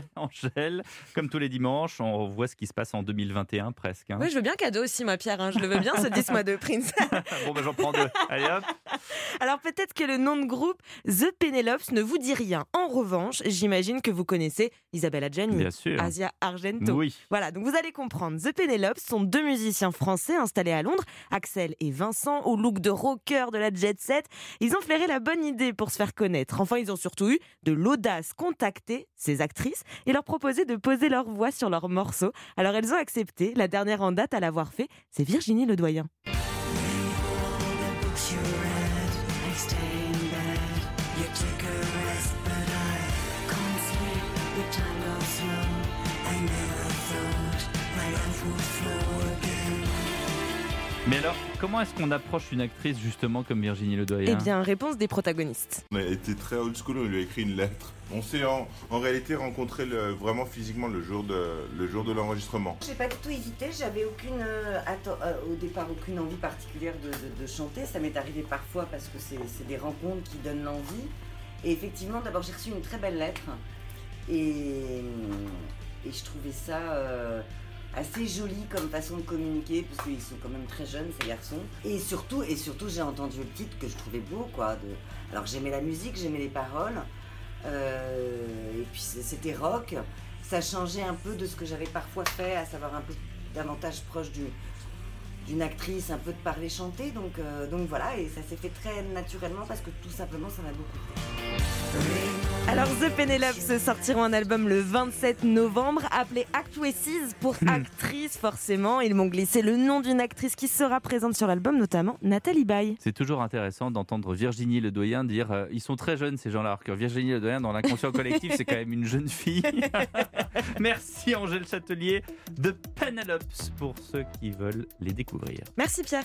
Angèle, comme tous les dimanches, on voit ce qui se passe en 2021 presque. hein. Oui, je veux bien cadeau aussi, moi, Pierre. hein. Je le veux bien, ce 10 mois de Prince. bon, ben j'en prends deux. Allez hop. Alors peut-être que le nom de groupe The Penelopes ne vous dit rien. En revanche, j'imagine que vous connaissez Isabelle Adjani, Bien sûr. Asia Argento. Oui. Voilà, donc vous allez comprendre. The Penelopes sont deux musiciens français installés à Londres, Axel et Vincent, au look de rocker de la jet set. Ils ont flairé la bonne idée pour se faire connaître. Enfin, ils ont surtout eu de l'audace contacter ces actrices et leur proposer de poser leur voix sur leurs morceaux. Alors elles ont accepté. La dernière en date à l'avoir fait, c'est Virginie Ledoyen. stay in bed. You take a rest, but I can't sleep. The time goes slow. I never thought my life would flow. Mais alors, comment est-ce qu'on approche une actrice justement comme Virginie Ledoyen Eh bien, réponse des protagonistes. On a été très old school, on lui a écrit une lettre. On s'est en, en réalité rencontré le- vraiment physiquement le jour de, le jour de l'enregistrement. J'ai pas du tout hésité, j'avais aucune, euh, euh, au départ aucune envie particulière de, de- de chanter. Ça m'est arrivé parfois parce que c'est c'est des rencontres qui donnent l'envie. Et effectivement, d'abord j'ai reçu une très belle lettre et, et je trouvais ça euh, assez joli comme façon de communiquer parce qu'ils sont quand même très jeunes ces garçons. Et surtout, et surtout j'ai entendu le titre que je trouvais beau quoi. Alors j'aimais la musique, j'aimais les paroles. Euh, et puis c'était rock. Ça changeait un peu de ce que j'avais parfois fait, à savoir un peu davantage proche du- d'une actrice, un peu de parler chanter. Donc, euh, donc voilà, et ça s'est fait très naturellement parce que tout simplement ça m'a beaucoup plu. Alors The Penelopes sortiront un album le 27 novembre appelé Actresses pour actrice forcément. Ils m'ont glissé le nom d'une actrice qui sera présente sur l'album, notamment Nathalie Baye. C'est toujours intéressant d'entendre Virginie Ledoyen dire euh, ils sont très jeunes ces gens-là, alors que Virginie Ledoyen dans l'inconscient collectif c'est quand même une jeune fille. Merci Angèle Châtelier de Penelopes pour ceux qui veulent les Merci Pierre.